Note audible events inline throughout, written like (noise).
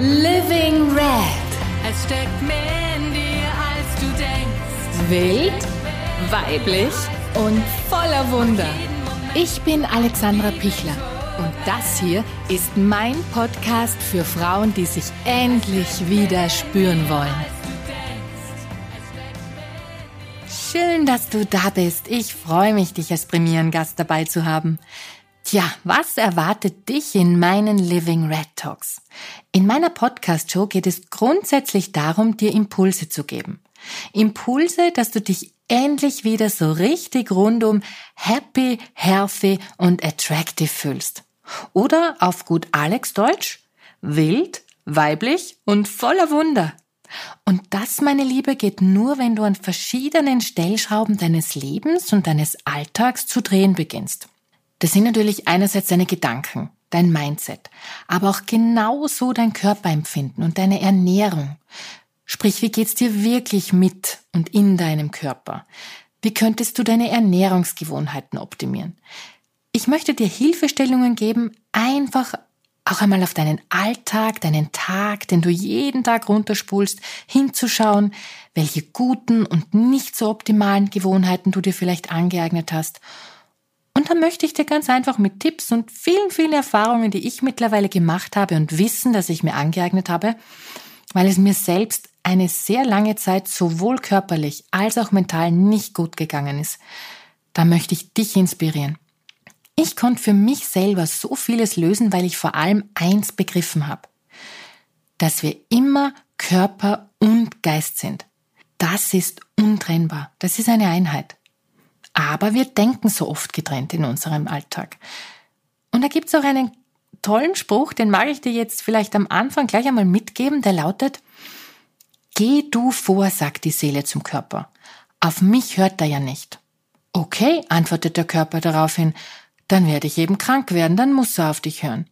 Living Red. Es steckt mehr in dir, als du denkst. Wild, weiblich und voller Wunder. Ich bin Alexandra Pichler und das hier ist mein Podcast für Frauen, die sich endlich wieder spüren wollen. Schön, dass du da bist. Ich freue mich, dich als Premierengast dabei zu haben. Tja, was erwartet dich in meinen Living Red Talks? In meiner Podcast-Show geht es grundsätzlich darum, dir Impulse zu geben. Impulse, dass du dich endlich wieder so richtig rundum happy, healthy und attractive fühlst. Oder auf gut Alex Deutsch, wild, weiblich und voller Wunder. Und das, meine Liebe, geht nur, wenn du an verschiedenen Stellschrauben deines Lebens und deines Alltags zu drehen beginnst. Das sind natürlich einerseits deine Gedanken, dein Mindset, aber auch genauso dein Körperempfinden und deine Ernährung. Sprich, wie geht's dir wirklich mit und in deinem Körper? Wie könntest du deine Ernährungsgewohnheiten optimieren? Ich möchte dir Hilfestellungen geben, einfach auch einmal auf deinen Alltag, deinen Tag, den du jeden Tag runterspulst, hinzuschauen, welche guten und nicht so optimalen Gewohnheiten du dir vielleicht angeeignet hast und da möchte ich dir ganz einfach mit Tipps und vielen, vielen Erfahrungen, die ich mittlerweile gemacht habe und Wissen, das ich mir angeeignet habe, weil es mir selbst eine sehr lange Zeit sowohl körperlich als auch mental nicht gut gegangen ist. Da möchte ich dich inspirieren. Ich konnte für mich selber so vieles lösen, weil ich vor allem eins begriffen habe. Dass wir immer Körper und Geist sind. Das ist untrennbar. Das ist eine Einheit. Aber wir denken so oft getrennt in unserem Alltag. Und da gibt's auch einen tollen Spruch, den mag ich dir jetzt vielleicht am Anfang gleich einmal mitgeben, der lautet, Geh du vor, sagt die Seele zum Körper. Auf mich hört er ja nicht. Okay, antwortet der Körper daraufhin, dann werde ich eben krank werden, dann muss er auf dich hören.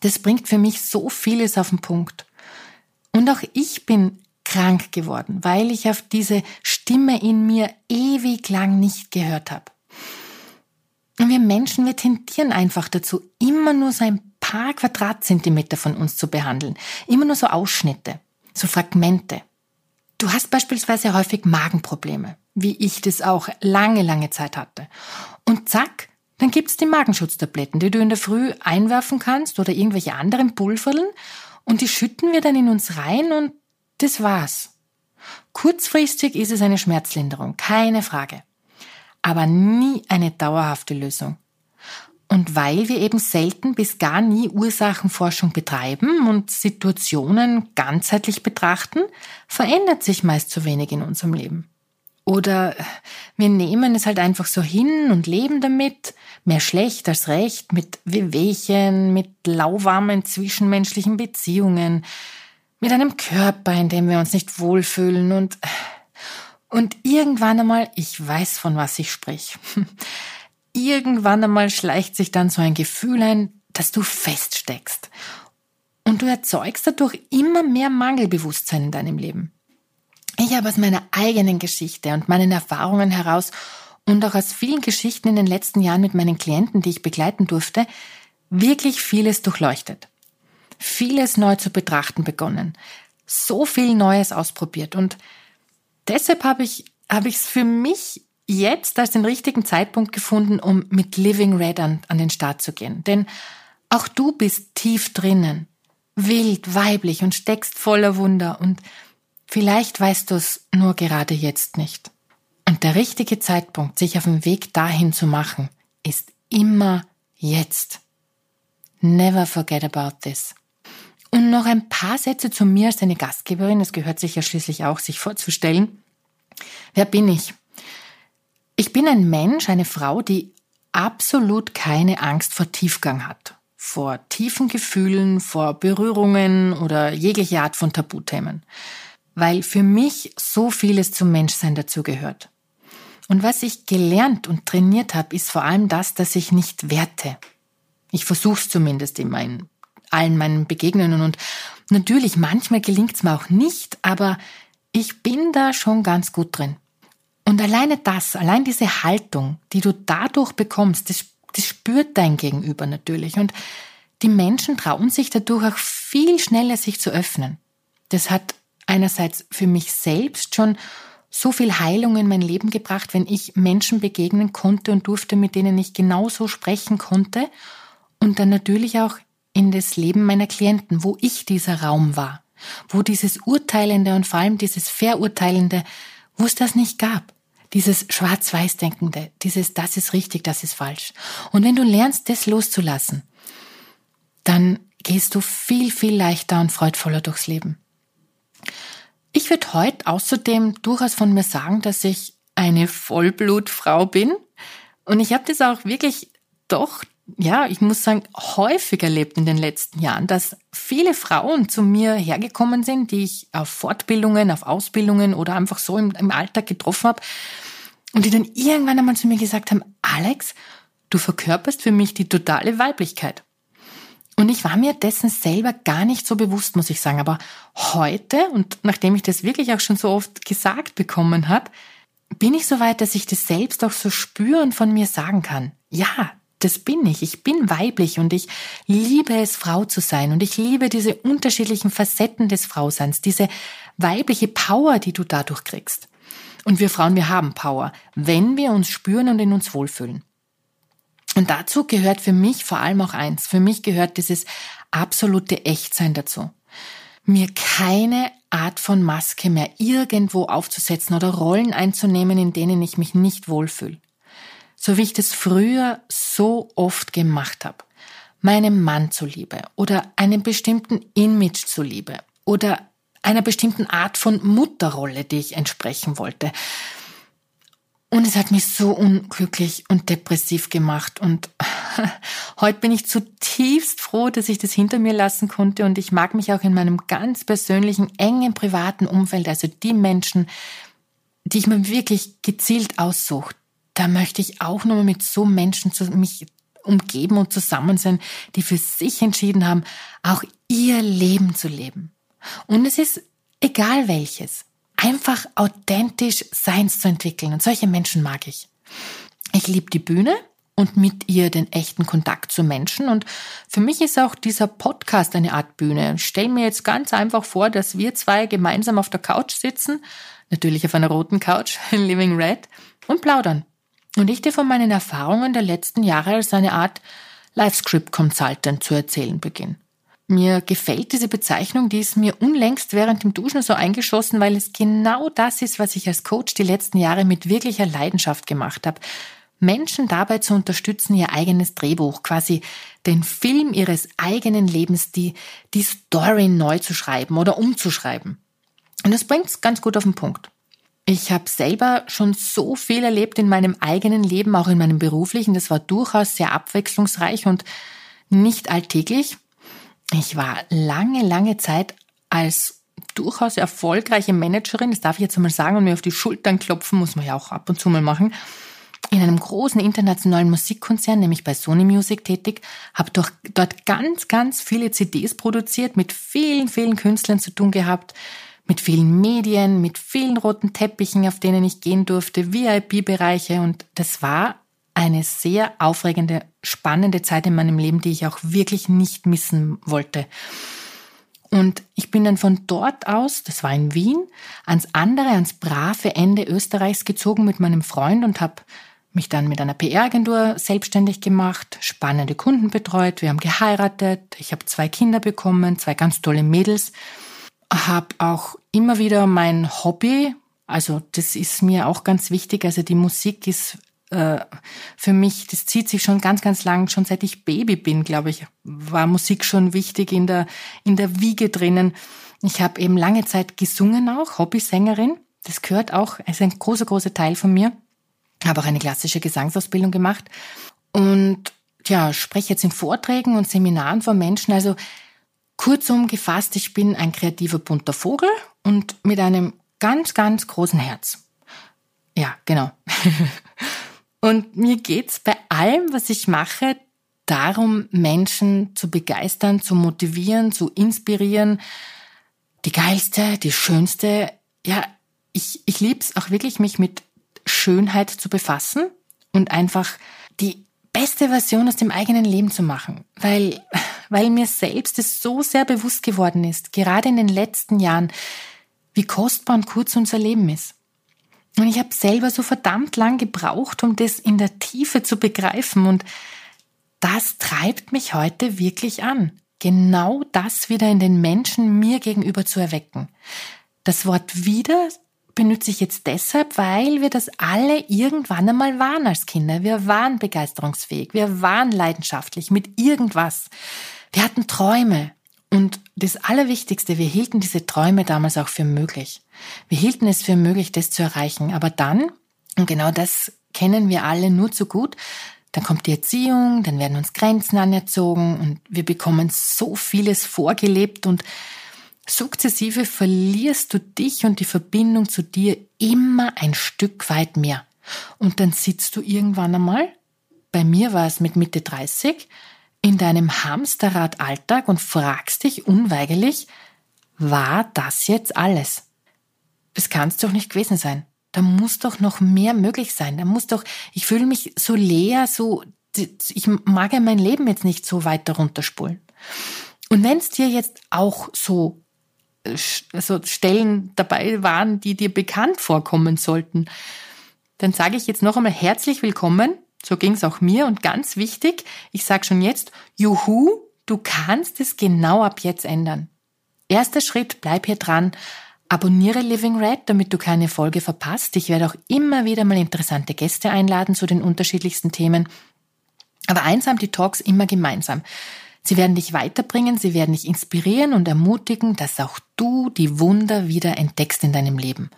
Das bringt für mich so vieles auf den Punkt. Und auch ich bin krank geworden, weil ich auf diese Stimme in mir ewig lang nicht gehört habe. Und wir Menschen, wir tendieren einfach dazu, immer nur so ein paar Quadratzentimeter von uns zu behandeln. Immer nur so Ausschnitte, so Fragmente. Du hast beispielsweise häufig Magenprobleme, wie ich das auch lange, lange Zeit hatte. Und zack, dann gibt's die Magenschutztabletten, die du in der Früh einwerfen kannst oder irgendwelche anderen Pulverln und die schütten wir dann in uns rein und das war's. Kurzfristig ist es eine Schmerzlinderung, keine Frage. Aber nie eine dauerhafte Lösung. Und weil wir eben selten bis gar nie Ursachenforschung betreiben und Situationen ganzheitlich betrachten, verändert sich meist zu wenig in unserem Leben. Oder wir nehmen es halt einfach so hin und leben damit, mehr schlecht als recht, mit Wehwehchen, mit lauwarmen zwischenmenschlichen Beziehungen, mit einem Körper, in dem wir uns nicht wohlfühlen und und irgendwann einmal, ich weiß, von was ich sprich. (laughs) Irgendwann einmal schleicht sich dann so ein Gefühl ein, dass du feststeckst. Und du erzeugst dadurch immer mehr Mangelbewusstsein in deinem Leben. Ich habe aus meiner eigenen Geschichte und meinen Erfahrungen heraus und auch aus vielen Geschichten in den letzten Jahren mit meinen Klienten, die ich begleiten durfte, wirklich vieles durchleuchtet vieles neu zu betrachten begonnen, so viel Neues ausprobiert und deshalb habe ich habe ich es für mich jetzt als den richtigen Zeitpunkt gefunden, um mit Living Red an, an den Start zu gehen. Denn auch du bist tief drinnen, wild, weiblich und steckst voller Wunder und vielleicht weißt du es nur gerade jetzt nicht. Und der richtige Zeitpunkt, sich auf den Weg dahin zu machen, ist immer jetzt. Never forget about this. Und noch ein paar Sätze zu mir als deine Gastgeberin. Es gehört sich ja schließlich auch, sich vorzustellen. Wer bin ich? Ich bin ein Mensch, eine Frau, die absolut keine Angst vor Tiefgang hat. Vor tiefen Gefühlen, vor Berührungen oder jegliche Art von Tabuthemen. Weil für mich so vieles zum Menschsein dazugehört. Und was ich gelernt und trainiert habe, ist vor allem das, dass ich nicht werte. Ich versuche es zumindest in meinen allen meinen Begegnungen und natürlich, manchmal gelingt's mir auch nicht, aber ich bin da schon ganz gut drin. Und alleine das, allein diese Haltung, die du dadurch bekommst, das, das spürt dein Gegenüber natürlich. Und die Menschen trauen sich dadurch auch viel schneller sich zu öffnen. Das hat einerseits für mich selbst schon so viel Heilung in mein Leben gebracht, wenn ich Menschen begegnen konnte und durfte, mit denen ich genauso sprechen konnte. Und dann natürlich auch in das Leben meiner Klienten, wo ich dieser Raum war, wo dieses Urteilende und vor allem dieses Verurteilende, wo es das nicht gab. Dieses Schwarz-Weiß-Denkende, dieses das ist richtig, das ist falsch. Und wenn du lernst, das loszulassen, dann gehst du viel, viel leichter und freudvoller durchs Leben. Ich würde heute außerdem durchaus von mir sagen, dass ich eine Vollblutfrau bin. Und ich habe das auch wirklich doch, ja, ich muss sagen, häufig erlebt in den letzten Jahren, dass viele Frauen zu mir hergekommen sind, die ich auf Fortbildungen, auf Ausbildungen oder einfach so im, im Alltag getroffen habe und die dann irgendwann einmal zu mir gesagt haben, Alex, du verkörperst für mich die totale Weiblichkeit. Und ich war mir dessen selber gar nicht so bewusst, muss ich sagen. Aber heute, und nachdem ich das wirklich auch schon so oft gesagt bekommen habe, bin ich so weit, dass ich das selbst auch so spüren von mir sagen kann. Ja, das bin ich. Ich bin weiblich und ich liebe es, Frau zu sein. Und ich liebe diese unterschiedlichen Facetten des Frauseins, diese weibliche Power, die du dadurch kriegst. Und wir Frauen, wir haben Power, wenn wir uns spüren und in uns wohlfühlen. Und dazu gehört für mich vor allem auch eins. Für mich gehört dieses absolute Echtsein dazu. Mir keine Art von Maske mehr irgendwo aufzusetzen oder Rollen einzunehmen, in denen ich mich nicht wohlfühle. So wie ich das früher so oft gemacht habe. Meinem Mann zuliebe oder einem bestimmten Image zuliebe oder einer bestimmten Art von Mutterrolle, die ich entsprechen wollte. Und es hat mich so unglücklich und depressiv gemacht. Und (laughs) heute bin ich zutiefst froh, dass ich das hinter mir lassen konnte. Und ich mag mich auch in meinem ganz persönlichen, engen, privaten Umfeld, also die Menschen, die ich mir wirklich gezielt aussuche, da möchte ich auch nur mit so Menschen zu mich umgeben und zusammen sein, die für sich entschieden haben, auch ihr Leben zu leben. Und es ist egal welches einfach authentisch Seins zu entwickeln. Und solche Menschen mag ich. Ich liebe die Bühne und mit ihr den echten Kontakt zu Menschen. Und für mich ist auch dieser Podcast eine Art Bühne. Ich stelle mir jetzt ganz einfach vor, dass wir zwei gemeinsam auf der Couch sitzen, natürlich auf einer roten Couch, (laughs) Living Red, und plaudern. Und ich dir von meinen Erfahrungen der letzten Jahre als eine Art Live-Script Consultant zu erzählen beginne. Mir gefällt diese Bezeichnung, die ist mir unlängst während dem Duschen so eingeschossen, weil es genau das ist, was ich als Coach die letzten Jahre mit wirklicher Leidenschaft gemacht habe. Menschen dabei zu unterstützen, ihr eigenes Drehbuch, quasi den Film ihres eigenen Lebens, die, die Story neu zu schreiben oder umzuschreiben. Und das bringt's ganz gut auf den Punkt. Ich habe selber schon so viel erlebt in meinem eigenen Leben, auch in meinem beruflichen. Das war durchaus sehr abwechslungsreich und nicht alltäglich. Ich war lange, lange Zeit als durchaus erfolgreiche Managerin, das darf ich jetzt einmal sagen und mir auf die Schultern klopfen, muss man ja auch ab und zu mal machen, in einem großen internationalen Musikkonzern, nämlich bei Sony Music tätig, habe dort ganz, ganz viele CDs produziert, mit vielen, vielen Künstlern zu tun gehabt, mit vielen Medien, mit vielen roten Teppichen, auf denen ich gehen durfte, VIP-Bereiche und das war eine sehr aufregende, spannende Zeit in meinem Leben, die ich auch wirklich nicht missen wollte. Und ich bin dann von dort aus, das war in Wien, ans andere, ans brave Ende Österreichs gezogen mit meinem Freund und habe mich dann mit einer PR-Agentur selbstständig gemacht, spannende Kunden betreut, wir haben geheiratet, ich habe zwei Kinder bekommen, zwei ganz tolle Mädels, habe auch immer wieder mein Hobby, also das ist mir auch ganz wichtig, also die Musik ist äh, für mich, das zieht sich schon ganz, ganz lang, schon seit ich Baby bin, glaube ich, war Musik schon wichtig in der, in der Wiege drinnen. Ich habe eben lange Zeit gesungen auch, Hobbysängerin. Das gehört auch, ist ein großer, großer Teil von mir. Habe auch eine klassische Gesangsausbildung gemacht und ja, spreche jetzt in Vorträgen und Seminaren von Menschen. Also kurzum gefasst, ich bin ein kreativer bunter Vogel und mit einem ganz, ganz großen Herz. Ja, genau. (laughs) Und mir geht's bei allem, was ich mache, darum, Menschen zu begeistern, zu motivieren, zu inspirieren. Die geilste, die schönste, ja, ich, ich lieb's auch wirklich, mich mit Schönheit zu befassen und einfach die beste Version aus dem eigenen Leben zu machen, weil, weil mir selbst es so sehr bewusst geworden ist, gerade in den letzten Jahren, wie kostbar und kurz unser Leben ist. Und ich habe selber so verdammt lang gebraucht, um das in der Tiefe zu begreifen. Und das treibt mich heute wirklich an, genau das wieder in den Menschen mir gegenüber zu erwecken. Das Wort wieder benutze ich jetzt deshalb, weil wir das alle irgendwann einmal waren als Kinder. Wir waren begeisterungsfähig, wir waren leidenschaftlich mit irgendwas. Wir hatten Träume. Und das Allerwichtigste, wir hielten diese Träume damals auch für möglich. Wir hielten es für möglich, das zu erreichen. Aber dann, und genau das kennen wir alle nur zu gut, dann kommt die Erziehung, dann werden uns Grenzen anerzogen und wir bekommen so vieles vorgelebt und sukzessive verlierst du dich und die Verbindung zu dir immer ein Stück weit mehr. Und dann sitzt du irgendwann einmal, bei mir war es mit Mitte 30, in deinem Hamsterrad Alltag und fragst dich unweigerlich, war das jetzt alles? Das kann es doch nicht gewesen sein. Da muss doch noch mehr möglich sein. Da muss doch, ich fühle mich so leer, so, ich mag ja mein Leben jetzt nicht so weiter runterspulen. Und wenn es dir jetzt auch so, so Stellen dabei waren, die dir bekannt vorkommen sollten, dann sage ich jetzt noch einmal herzlich willkommen so ging's auch mir und ganz wichtig, ich sage schon jetzt, juhu, du kannst es genau ab jetzt ändern. Erster Schritt, bleib hier dran, abonniere Living Red, damit du keine Folge verpasst. Ich werde auch immer wieder mal interessante Gäste einladen zu den unterschiedlichsten Themen. Aber eins haben die Talks immer gemeinsam. Sie werden dich weiterbringen, sie werden dich inspirieren und ermutigen, dass auch du die Wunder wieder entdeckst in deinem Leben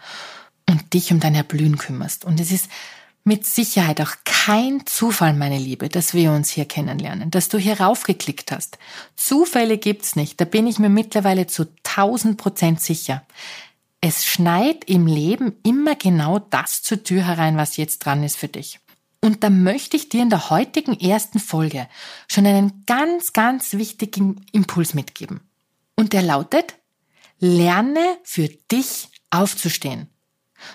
und dich um dein Erblühen kümmerst. Und es ist mit Sicherheit auch kein Zufall, meine Liebe, dass wir uns hier kennenlernen, dass du hier raufgeklickt hast. Zufälle gibt's nicht, da bin ich mir mittlerweile zu 1000 Prozent sicher. Es schneit im Leben immer genau das zur Tür herein, was jetzt dran ist für dich. Und da möchte ich dir in der heutigen ersten Folge schon einen ganz, ganz wichtigen Impuls mitgeben. Und der lautet, lerne für dich aufzustehen.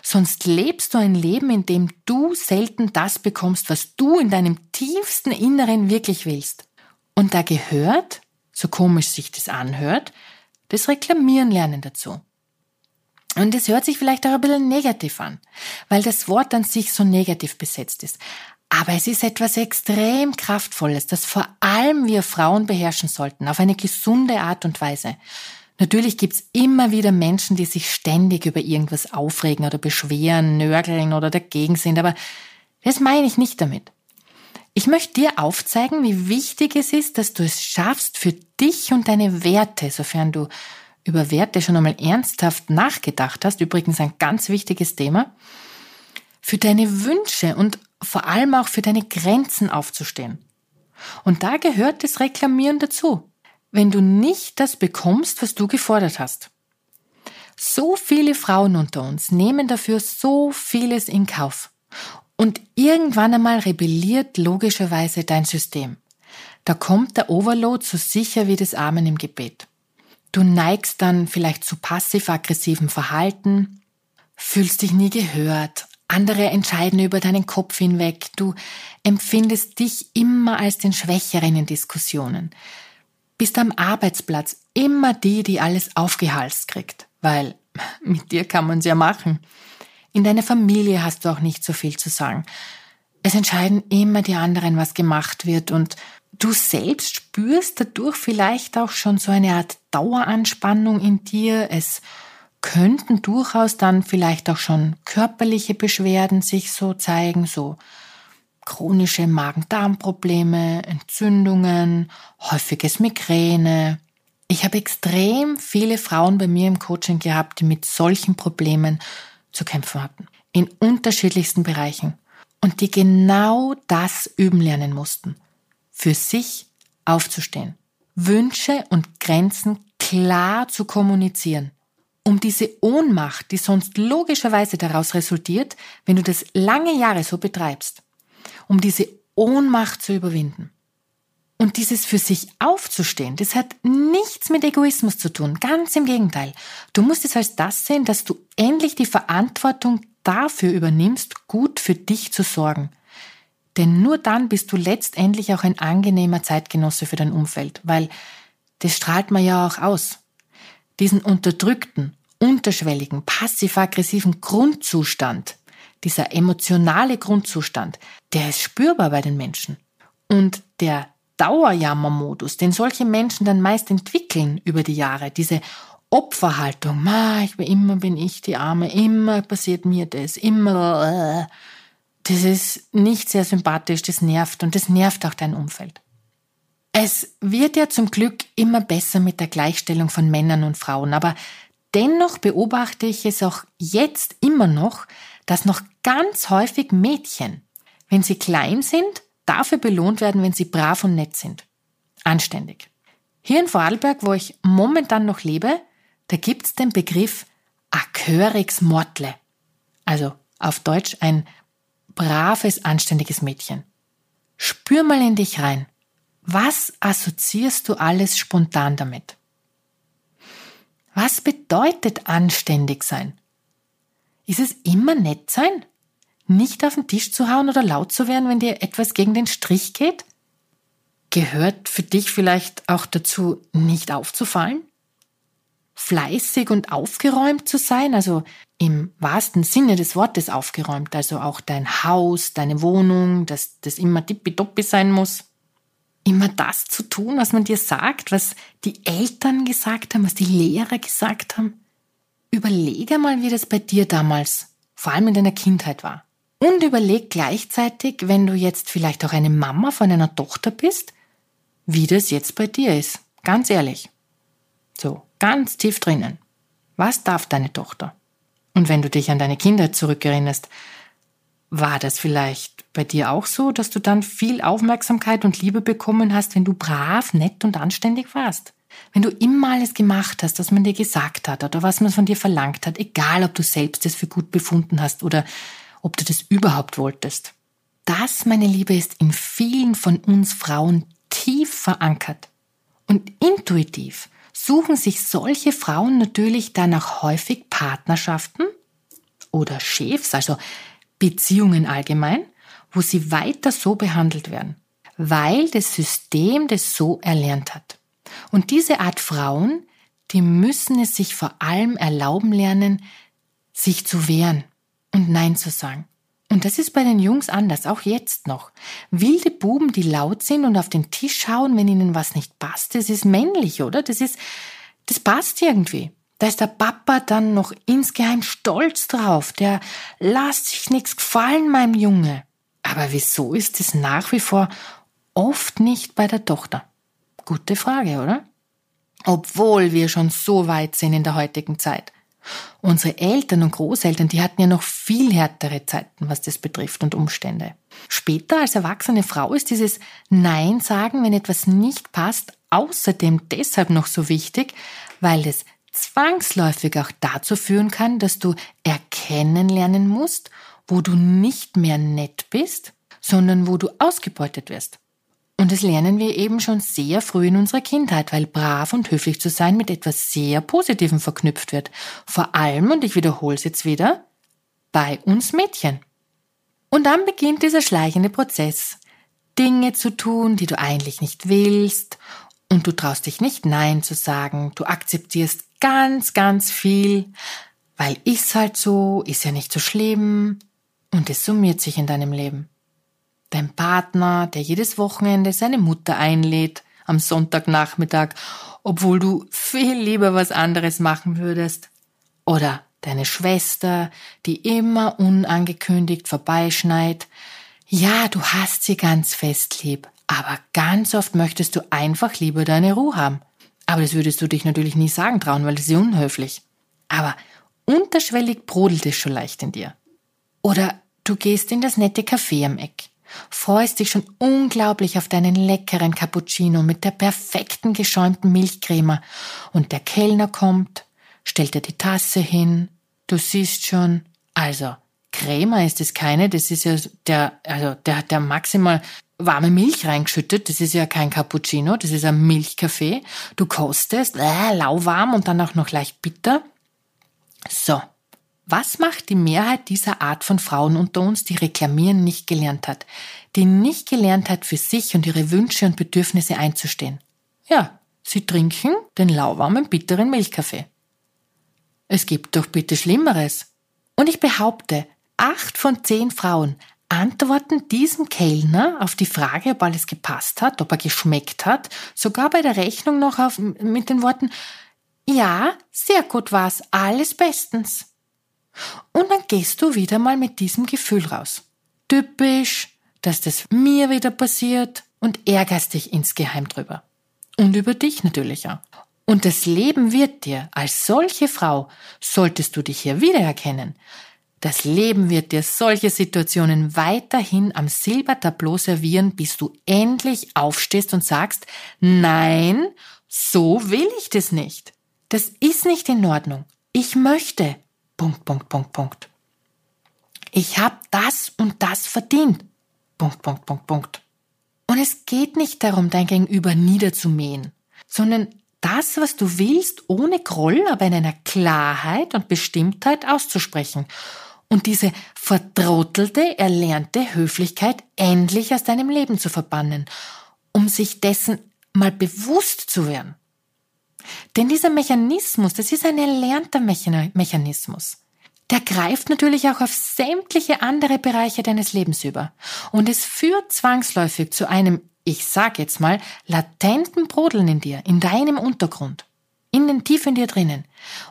Sonst lebst du ein Leben, in dem du selten das bekommst, was du in deinem tiefsten Inneren wirklich willst. Und da gehört, so komisch sich das anhört, das Reklamieren lernen dazu. Und es hört sich vielleicht auch ein bisschen negativ an, weil das Wort an sich so negativ besetzt ist. Aber es ist etwas extrem Kraftvolles, das vor allem wir Frauen beherrschen sollten, auf eine gesunde Art und Weise. Natürlich gibt's immer wieder Menschen, die sich ständig über irgendwas aufregen oder beschweren, nörgeln oder dagegen sind, aber das meine ich nicht damit. Ich möchte dir aufzeigen, wie wichtig es ist, dass du es schaffst, für dich und deine Werte, sofern du über Werte schon einmal ernsthaft nachgedacht hast, übrigens ein ganz wichtiges Thema, für deine Wünsche und vor allem auch für deine Grenzen aufzustehen. Und da gehört das Reklamieren dazu wenn du nicht das bekommst, was du gefordert hast. So viele Frauen unter uns nehmen dafür so vieles in Kauf. Und irgendwann einmal rebelliert logischerweise dein System. Da kommt der Overload so sicher wie das Amen im Gebet. Du neigst dann vielleicht zu passiv-aggressivem Verhalten, fühlst dich nie gehört, andere entscheiden über deinen Kopf hinweg, du empfindest dich immer als den Schwächeren in Diskussionen bist am Arbeitsplatz immer die, die alles aufgehalst kriegt, weil (laughs) mit dir kann man's ja machen. In deiner Familie hast du auch nicht so viel zu sagen. Es entscheiden immer die anderen, was gemacht wird und du selbst spürst dadurch vielleicht auch schon so eine Art Daueranspannung in dir. Es könnten durchaus dann vielleicht auch schon körperliche Beschwerden sich so zeigen, so chronische Magen-Darm-Probleme, Entzündungen, häufiges Migräne. Ich habe extrem viele Frauen bei mir im Coaching gehabt, die mit solchen Problemen zu kämpfen hatten. In unterschiedlichsten Bereichen. Und die genau das üben lernen mussten. Für sich aufzustehen. Wünsche und Grenzen klar zu kommunizieren. Um diese Ohnmacht, die sonst logischerweise daraus resultiert, wenn du das lange Jahre so betreibst, um diese Ohnmacht zu überwinden. Und dieses für sich aufzustehen, das hat nichts mit Egoismus zu tun, ganz im Gegenteil. Du musst es als das sehen, dass du endlich die Verantwortung dafür übernimmst, gut für dich zu sorgen. Denn nur dann bist du letztendlich auch ein angenehmer Zeitgenosse für dein Umfeld, weil das strahlt man ja auch aus. Diesen unterdrückten, unterschwelligen, passiv-aggressiven Grundzustand, dieser emotionale Grundzustand, der ist spürbar bei den Menschen. Und der Dauerjammermodus, den solche Menschen dann meist entwickeln über die Jahre, diese Opferhaltung, ma, ich bin immer bin ich die Arme, immer passiert mir das, immer, äh, das ist nicht sehr sympathisch, das nervt und das nervt auch dein Umfeld. Es wird ja zum Glück immer besser mit der Gleichstellung von Männern und Frauen, aber dennoch beobachte ich es auch jetzt immer noch, dass noch ganz häufig Mädchen, wenn sie klein sind, dafür belohnt werden, wenn sie brav und nett sind. Anständig. Hier in Vorarlberg, wo ich momentan noch lebe, da gibt's den Begriff Akörix Mortle. Also auf Deutsch ein braves, anständiges Mädchen. Spür mal in dich rein. Was assoziierst du alles spontan damit? Was bedeutet anständig sein? Ist es immer nett sein? Nicht auf den Tisch zu hauen oder laut zu werden, wenn dir etwas gegen den Strich geht? Gehört für dich vielleicht auch dazu, nicht aufzufallen? Fleißig und aufgeräumt zu sein, also im wahrsten Sinne des Wortes aufgeräumt, also auch dein Haus, deine Wohnung, dass das immer tippitoppi sein muss? Immer das zu tun, was man dir sagt, was die Eltern gesagt haben, was die Lehrer gesagt haben? Überlege mal, wie das bei dir damals, vor allem in deiner Kindheit war. Und überleg gleichzeitig, wenn du jetzt vielleicht auch eine Mama von einer Tochter bist, wie das jetzt bei dir ist. Ganz ehrlich. So, ganz tief drinnen. Was darf deine Tochter? Und wenn du dich an deine Kindheit zurückerinnerst, war das vielleicht bei dir auch so, dass du dann viel Aufmerksamkeit und Liebe bekommen hast, wenn du brav, nett und anständig warst? Wenn du immer alles gemacht hast, was man dir gesagt hat oder was man von dir verlangt hat, egal ob du selbst es für gut befunden hast oder ob du das überhaupt wolltest. Das, meine Liebe, ist in vielen von uns Frauen tief verankert. Und intuitiv suchen sich solche Frauen natürlich dann auch häufig Partnerschaften oder Chefs, also Beziehungen allgemein, wo sie weiter so behandelt werden, weil das System das so erlernt hat. Und diese Art Frauen, die müssen es sich vor allem erlauben lernen, sich zu wehren und Nein zu sagen. Und das ist bei den Jungs anders, auch jetzt noch. Wilde Buben, die laut sind und auf den Tisch hauen, wenn ihnen was nicht passt, das ist männlich, oder? Das ist, das passt irgendwie. Da ist der Papa dann noch insgeheim stolz drauf. Der lasst sich nichts gefallen, meinem Junge. Aber wieso ist es nach wie vor oft nicht bei der Tochter? Gute Frage, oder? Obwohl wir schon so weit sind in der heutigen Zeit. Unsere Eltern und Großeltern, die hatten ja noch viel härtere Zeiten, was das betrifft und Umstände. Später als erwachsene Frau ist dieses Nein sagen, wenn etwas nicht passt, außerdem deshalb noch so wichtig, weil es zwangsläufig auch dazu führen kann, dass du erkennen lernen musst, wo du nicht mehr nett bist, sondern wo du ausgebeutet wirst. Und das lernen wir eben schon sehr früh in unserer Kindheit, weil brav und höflich zu sein mit etwas sehr Positivem verknüpft wird. Vor allem, und ich wiederhole es jetzt wieder, bei uns Mädchen. Und dann beginnt dieser schleichende Prozess. Dinge zu tun, die du eigentlich nicht willst, und du traust dich nicht Nein zu sagen, du akzeptierst ganz, ganz viel, weil ist halt so, ist ja nicht so schlimm, und es summiert sich in deinem Leben. Dein Partner, der jedes Wochenende seine Mutter einlädt am Sonntagnachmittag, obwohl du viel lieber was anderes machen würdest. Oder deine Schwester, die immer unangekündigt vorbeischneit. Ja, du hast sie ganz fest lieb, aber ganz oft möchtest du einfach lieber deine Ruhe haben. Aber das würdest du dich natürlich nie sagen trauen, weil das ist unhöflich. Aber unterschwellig brodelt es schon leicht in dir. Oder du gehst in das nette Café am Eck freust dich schon unglaublich auf deinen leckeren Cappuccino mit der perfekten geschäumten Milchcreme. Und der Kellner kommt, stellt dir die Tasse hin, du siehst schon, also Crema ist es keine, das ist ja der, also der hat ja maximal warme Milch reingeschüttet, das ist ja kein Cappuccino, das ist ein Milchkaffee. Du kostest, äh, lauwarm und dann auch noch leicht bitter. So, Was macht die Mehrheit dieser Art von Frauen unter uns, die reklamieren nicht gelernt hat, die nicht gelernt hat, für sich und ihre Wünsche und Bedürfnisse einzustehen? Ja, sie trinken den lauwarmen, bitteren Milchkaffee. Es gibt doch bitte Schlimmeres. Und ich behaupte, acht von zehn Frauen antworten diesem Kellner auf die Frage, ob alles gepasst hat, ob er geschmeckt hat, sogar bei der Rechnung noch auf, mit den Worten, ja, sehr gut war's, alles bestens. Und dann gehst du wieder mal mit diesem Gefühl raus. Typisch, dass das mir wieder passiert und ärgerst dich insgeheim drüber. Und über dich natürlich auch. Und das Leben wird dir, als solche Frau, solltest du dich hier wiedererkennen, das Leben wird dir solche Situationen weiterhin am Silbertableau servieren, bis du endlich aufstehst und sagst, nein, so will ich das nicht. Das ist nicht in Ordnung. Ich möchte. Punkt, Punkt, Punkt, Punkt. Ich habe das und das verdient. Punkt, Punkt, Punkt, Punkt. Und es geht nicht darum, dein Gegenüber niederzumähen, sondern das, was du willst, ohne Groll, aber in einer Klarheit und Bestimmtheit auszusprechen und diese verdrottelte, erlernte Höflichkeit endlich aus deinem Leben zu verbannen, um sich dessen mal bewusst zu werden. Denn dieser Mechanismus, das ist ein erlernter Mechanismus. Der greift natürlich auch auf sämtliche andere Bereiche deines Lebens über. Und es führt zwangsläufig zu einem, ich sag jetzt mal, latenten Brodeln in dir, in deinem Untergrund, innen tief in dir drinnen.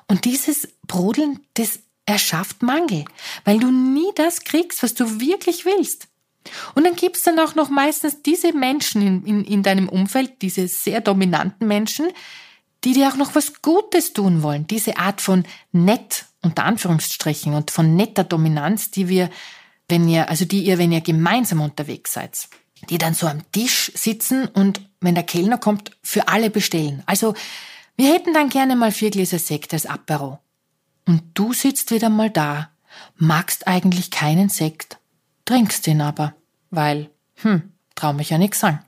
Und dieses Brodeln, das erschafft Mangel, weil du nie das kriegst, was du wirklich willst. Und dann gibt's dann auch noch meistens diese Menschen in, in, in deinem Umfeld, diese sehr dominanten Menschen, die dir auch noch was Gutes tun wollen. Diese Art von nett, unter Anführungsstrichen, und von netter Dominanz, die wir, wenn ihr, also die ihr, wenn ihr gemeinsam unterwegs seid, die dann so am Tisch sitzen und wenn der Kellner kommt, für alle bestellen. Also, wir hätten dann gerne mal vier Gläser Sekt als Apero. Und du sitzt wieder mal da, magst eigentlich keinen Sekt, trinkst ihn aber, weil, hm, trau mich ja nix an.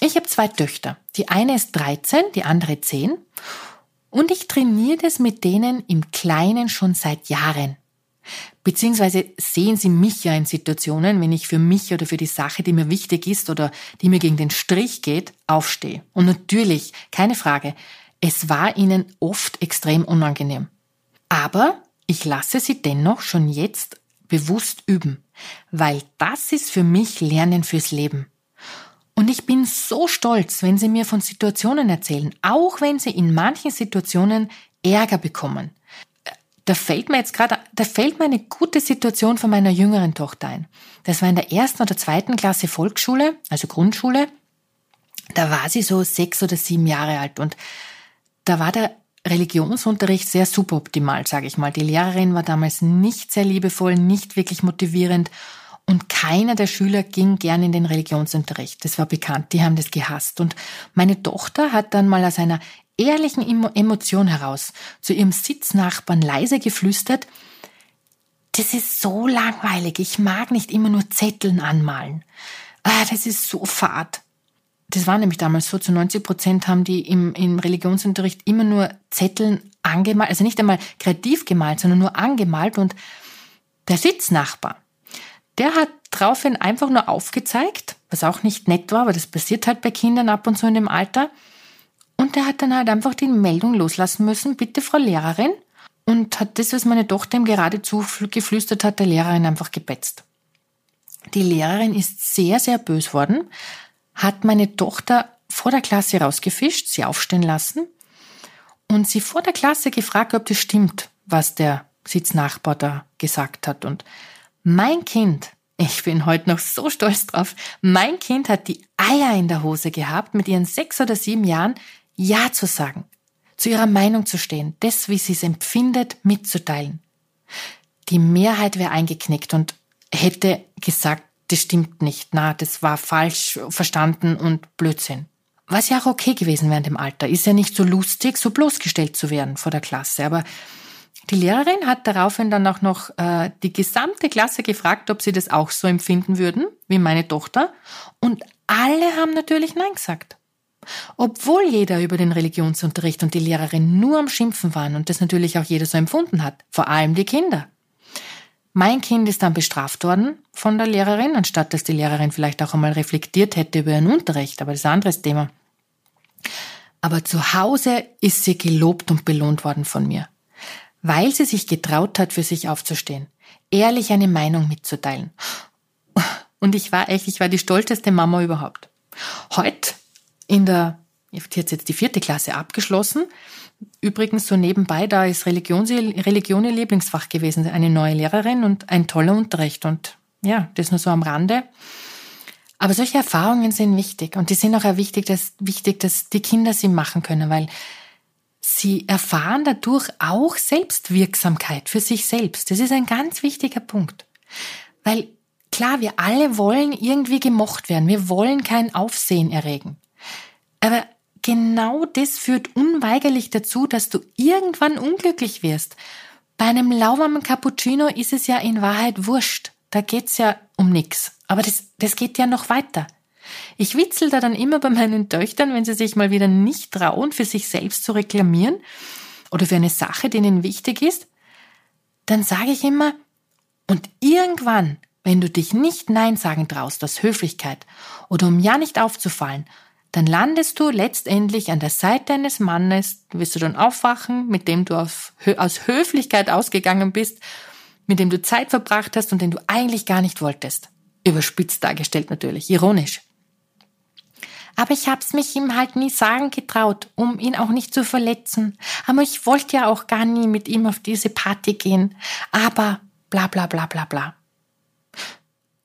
Ich habe zwei Töchter. Die eine ist 13, die andere 10. Und ich trainiere das mit denen im Kleinen schon seit Jahren. Beziehungsweise sehen sie mich ja in Situationen, wenn ich für mich oder für die Sache, die mir wichtig ist oder die mir gegen den Strich geht, aufstehe. Und natürlich, keine Frage, es war ihnen oft extrem unangenehm. Aber ich lasse sie dennoch schon jetzt bewusst üben, weil das ist für mich Lernen fürs Leben. Und ich bin so stolz, wenn sie mir von Situationen erzählen, auch wenn sie in manchen Situationen Ärger bekommen. Da fällt mir jetzt gerade, da fällt mir eine gute Situation von meiner jüngeren Tochter ein. Das war in der ersten oder zweiten Klasse Volksschule, also Grundschule. Da war sie so sechs oder sieben Jahre alt und da war der Religionsunterricht sehr suboptimal, sage ich mal. Die Lehrerin war damals nicht sehr liebevoll, nicht wirklich motivierend und keiner der Schüler ging gern in den Religionsunterricht. Das war bekannt, die haben das gehasst. Und meine Tochter hat dann mal aus einer ehrlichen Emotion heraus zu ihrem Sitznachbarn leise geflüstert, das ist so langweilig, ich mag nicht immer nur Zetteln anmalen. Ah, das ist so fad das war nämlich damals so, zu 90 Prozent haben die im, im Religionsunterricht immer nur Zetteln angemalt, also nicht einmal kreativ gemalt, sondern nur angemalt und der Sitznachbar, der hat daraufhin einfach nur aufgezeigt, was auch nicht nett war, aber das passiert halt bei Kindern ab und zu in dem Alter. Und der hat dann halt einfach die Meldung loslassen müssen, bitte Frau Lehrerin, und hat das, was meine Tochter ihm geradezu geflüstert hat, der Lehrerin einfach gepetzt. Die Lehrerin ist sehr, sehr bös worden, hat meine Tochter vor der Klasse rausgefischt, sie aufstehen lassen und sie vor der Klasse gefragt, ob das stimmt, was der Sitznachbar da gesagt hat. Und mein Kind, ich bin heute noch so stolz drauf, mein Kind hat die Eier in der Hose gehabt, mit ihren sechs oder sieben Jahren Ja zu sagen, zu ihrer Meinung zu stehen, das, wie sie es empfindet, mitzuteilen. Die Mehrheit wäre eingeknickt und hätte gesagt, das stimmt nicht, na, das war falsch verstanden und Blödsinn. Was ja auch okay gewesen wäre in dem Alter. Ist ja nicht so lustig, so bloßgestellt zu werden vor der Klasse. Aber die Lehrerin hat daraufhin dann auch noch äh, die gesamte Klasse gefragt, ob sie das auch so empfinden würden wie meine Tochter. Und alle haben natürlich Nein gesagt. Obwohl jeder über den Religionsunterricht und die Lehrerin nur am Schimpfen waren und das natürlich auch jeder so empfunden hat, vor allem die Kinder. Mein Kind ist dann bestraft worden von der Lehrerin, anstatt dass die Lehrerin vielleicht auch einmal reflektiert hätte über ihren Unterricht, aber das ist ein anderes Thema. Aber zu Hause ist sie gelobt und belohnt worden von mir, weil sie sich getraut hat, für sich aufzustehen, ehrlich eine Meinung mitzuteilen. Und ich war echt, ich war die stolzeste Mama überhaupt. Heute in der, jetzt jetzt die vierte Klasse abgeschlossen. Übrigens so nebenbei, da ist Religion, Religion ihr Lieblingsfach gewesen, eine neue Lehrerin und ein toller Unterricht und ja, das nur so am Rande. Aber solche Erfahrungen sind wichtig und die sind auch wichtig, dass, wichtig, dass die Kinder sie machen können, weil sie erfahren dadurch auch Selbstwirksamkeit für sich selbst. Das ist ein ganz wichtiger Punkt. Weil klar, wir alle wollen irgendwie gemocht werden. Wir wollen kein Aufsehen erregen. Aber genau das führt unweigerlich dazu, dass du irgendwann unglücklich wirst. Bei einem lauwarmen Cappuccino ist es ja in Wahrheit wurscht. Da geht's ja um nix. Aber das, das geht ja noch weiter. Ich witzel da dann immer bei meinen Töchtern, wenn sie sich mal wieder nicht trauen, für sich selbst zu reklamieren oder für eine Sache, die ihnen wichtig ist, dann sage ich immer, und irgendwann, wenn du dich nicht Nein sagen traust aus Höflichkeit oder um ja nicht aufzufallen dann landest du letztendlich an der Seite eines Mannes, wirst du dann aufwachen, mit dem du auf, aus Höflichkeit ausgegangen bist, mit dem du Zeit verbracht hast und den du eigentlich gar nicht wolltest. Überspitzt dargestellt natürlich, ironisch. Aber ich hab's mich ihm halt nie sagen getraut, um ihn auch nicht zu verletzen. Aber ich wollte ja auch gar nie mit ihm auf diese Party gehen. Aber bla bla bla bla bla.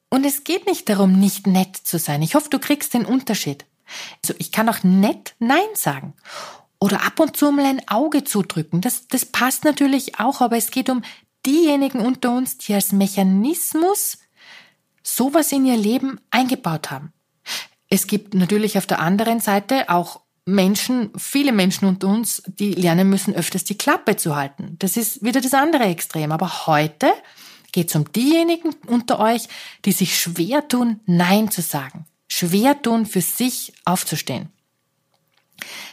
Und es geht nicht darum, nicht nett zu sein. Ich hoffe, du kriegst den Unterschied. Also ich kann auch nett Nein sagen. Oder ab und zu mal ein Auge zudrücken. Das, das passt natürlich auch, aber es geht um diejenigen unter uns, die als Mechanismus sowas in ihr Leben eingebaut haben. Es gibt natürlich auf der anderen Seite auch Menschen, viele Menschen unter uns, die lernen müssen, öfters die Klappe zu halten. Das ist wieder das andere Extrem. Aber heute geht es um diejenigen unter euch, die sich schwer tun, Nein zu sagen schwer tun, für sich aufzustehen.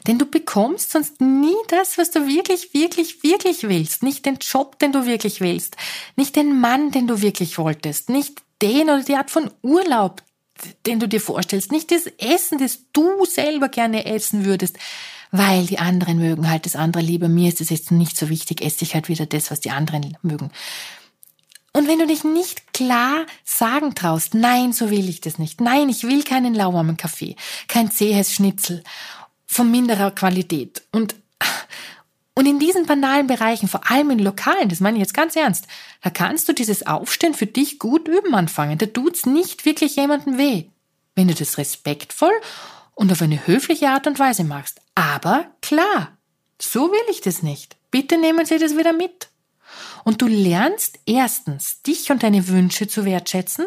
Denn du bekommst sonst nie das, was du wirklich, wirklich, wirklich willst. Nicht den Job, den du wirklich willst. Nicht den Mann, den du wirklich wolltest. Nicht den oder die Art von Urlaub, den du dir vorstellst. Nicht das Essen, das du selber gerne essen würdest. Weil die anderen mögen halt das andere lieber. Mir ist es jetzt nicht so wichtig. Esse ich halt wieder das, was die anderen mögen. Und wenn du dich nicht klar sagen traust, nein, so will ich das nicht. Nein, ich will keinen lauwarmen Kaffee, kein zähes Schnitzel von minderer Qualität. Und, und in diesen banalen Bereichen, vor allem in Lokalen, das meine ich jetzt ganz ernst, da kannst du dieses Aufstehen für dich gut üben anfangen. Da tut's nicht wirklich jemandem weh. Wenn du das respektvoll und auf eine höfliche Art und Weise machst. Aber klar, so will ich das nicht. Bitte nehmen Sie das wieder mit. Und du lernst erstens, dich und deine Wünsche zu wertschätzen.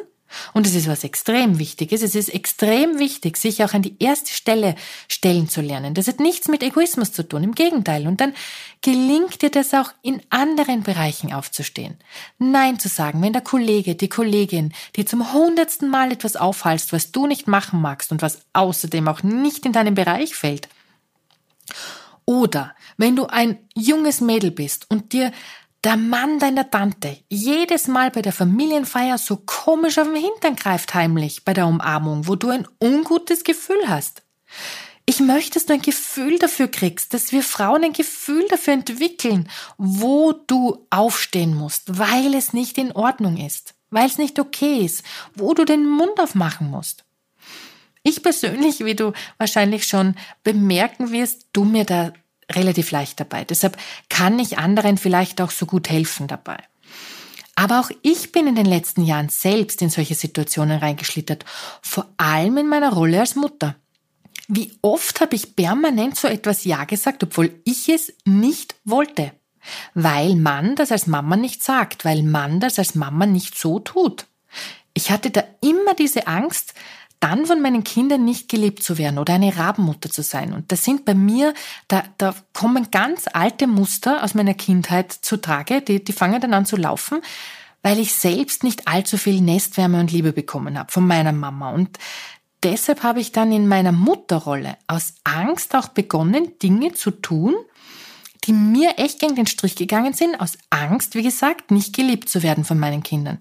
Und es ist was extrem Wichtiges. Es ist extrem wichtig, sich auch an die erste Stelle stellen zu lernen. Das hat nichts mit Egoismus zu tun. Im Gegenteil. Und dann gelingt dir das auch in anderen Bereichen aufzustehen. Nein zu sagen, wenn der Kollege, die Kollegin dir zum hundertsten Mal etwas aufhalst, was du nicht machen magst und was außerdem auch nicht in deinen Bereich fällt. Oder wenn du ein junges Mädel bist und dir der Mann deiner Tante jedes Mal bei der Familienfeier so komisch auf den Hintern greift heimlich bei der Umarmung, wo du ein ungutes Gefühl hast. Ich möchte, dass du ein Gefühl dafür kriegst, dass wir Frauen ein Gefühl dafür entwickeln, wo du aufstehen musst, weil es nicht in Ordnung ist, weil es nicht okay ist, wo du den Mund aufmachen musst. Ich persönlich, wie du wahrscheinlich schon bemerken wirst, du mir da relativ leicht dabei. Deshalb kann ich anderen vielleicht auch so gut helfen dabei. Aber auch ich bin in den letzten Jahren selbst in solche Situationen reingeschlittert, vor allem in meiner Rolle als Mutter. Wie oft habe ich permanent so etwas Ja gesagt, obwohl ich es nicht wollte. Weil man das als Mama nicht sagt, weil man das als Mama nicht so tut. Ich hatte da immer diese Angst, dann von meinen Kindern nicht geliebt zu werden oder eine Rabenmutter zu sein. Und das sind bei mir, da, da kommen ganz alte Muster aus meiner Kindheit zutage, die, die fangen dann an zu laufen, weil ich selbst nicht allzu viel Nestwärme und Liebe bekommen habe von meiner Mama. Und deshalb habe ich dann in meiner Mutterrolle aus Angst auch begonnen, Dinge zu tun, die mir echt gegen den Strich gegangen sind, aus Angst, wie gesagt, nicht geliebt zu werden von meinen Kindern.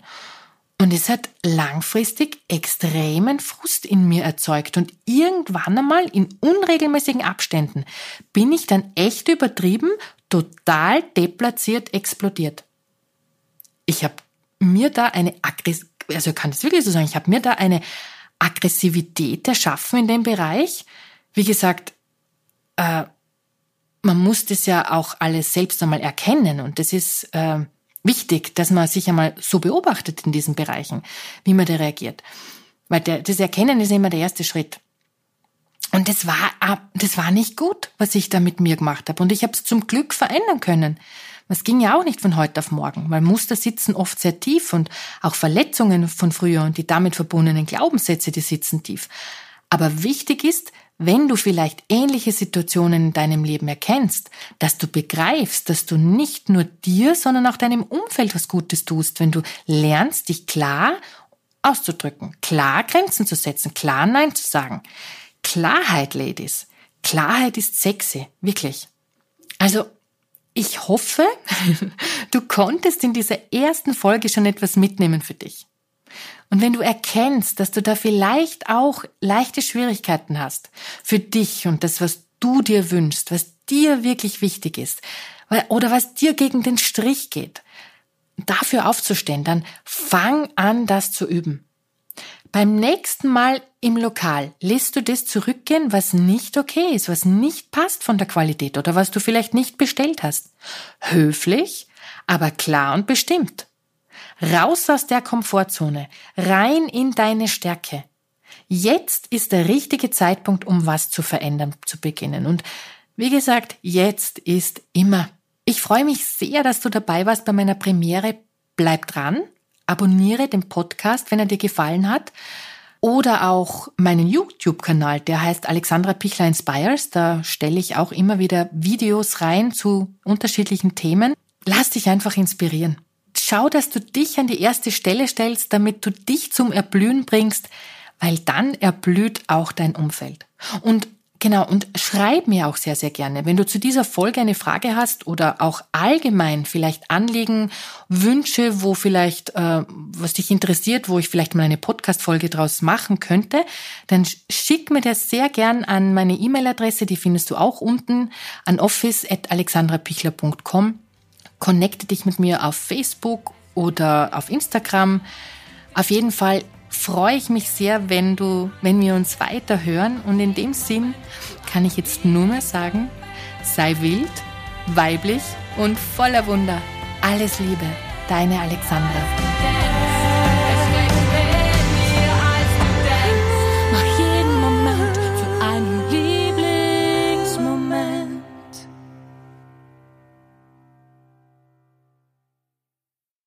Und es hat langfristig extremen Frust in mir erzeugt. Und irgendwann einmal in unregelmäßigen Abständen bin ich dann echt übertrieben, total deplatziert explodiert. Ich habe mir da eine Aggressivität, also ich kann das wirklich so sagen, ich habe mir da eine Aggressivität erschaffen in dem Bereich. Wie gesagt, äh, man muss das ja auch alles selbst einmal erkennen und das ist äh, wichtig, dass man sich einmal so beobachtet in diesen Bereichen, wie man da reagiert. Weil der, das Erkennen ist immer der erste Schritt. Und das war, das war nicht gut, was ich da mit mir gemacht habe. Und ich habe es zum Glück verändern können. Das ging ja auch nicht von heute auf morgen, weil Muster sitzen oft sehr tief und auch Verletzungen von früher und die damit verbundenen Glaubenssätze, die sitzen tief. Aber wichtig ist, wenn du vielleicht ähnliche Situationen in deinem Leben erkennst, dass du begreifst, dass du nicht nur dir, sondern auch deinem Umfeld was Gutes tust, wenn du lernst, dich klar auszudrücken, klar Grenzen zu setzen, klar Nein zu sagen. Klarheit, Ladies. Klarheit ist sexy, wirklich. Also, ich hoffe, (laughs) du konntest in dieser ersten Folge schon etwas mitnehmen für dich. Und wenn du erkennst, dass du da vielleicht auch leichte Schwierigkeiten hast für dich und das, was du dir wünschst, was dir wirklich wichtig ist oder was dir gegen den Strich geht, dafür aufzustehen, dann fang an, das zu üben. Beim nächsten Mal im Lokal lässt du das zurückgehen, was nicht okay ist, was nicht passt von der Qualität oder was du vielleicht nicht bestellt hast. Höflich, aber klar und bestimmt. Raus aus der Komfortzone, rein in deine Stärke. Jetzt ist der richtige Zeitpunkt, um was zu verändern zu beginnen. Und wie gesagt, jetzt ist immer. Ich freue mich sehr, dass du dabei warst bei meiner Premiere. Bleib dran, abonniere den Podcast, wenn er dir gefallen hat. Oder auch meinen YouTube-Kanal, der heißt Alexandra Pichler Inspires. Da stelle ich auch immer wieder Videos rein zu unterschiedlichen Themen. Lass dich einfach inspirieren schau, dass du dich an die erste Stelle stellst, damit du dich zum Erblühen bringst, weil dann erblüht auch dein Umfeld. Und Genau, und schreib mir auch sehr, sehr gerne, wenn du zu dieser Folge eine Frage hast oder auch allgemein vielleicht Anliegen, Wünsche, wo vielleicht, äh, was dich interessiert, wo ich vielleicht mal eine Podcast-Folge draus machen könnte, dann schick mir das sehr gern an meine E-Mail-Adresse, die findest du auch unten, an office.alexandrapichler.com connecte dich mit mir auf Facebook oder auf Instagram. Auf jeden Fall freue ich mich sehr, wenn du, wenn wir uns weiter hören. Und in dem Sinn kann ich jetzt nur mehr sagen, sei wild, weiblich und voller Wunder. Alles Liebe, deine Alexandra.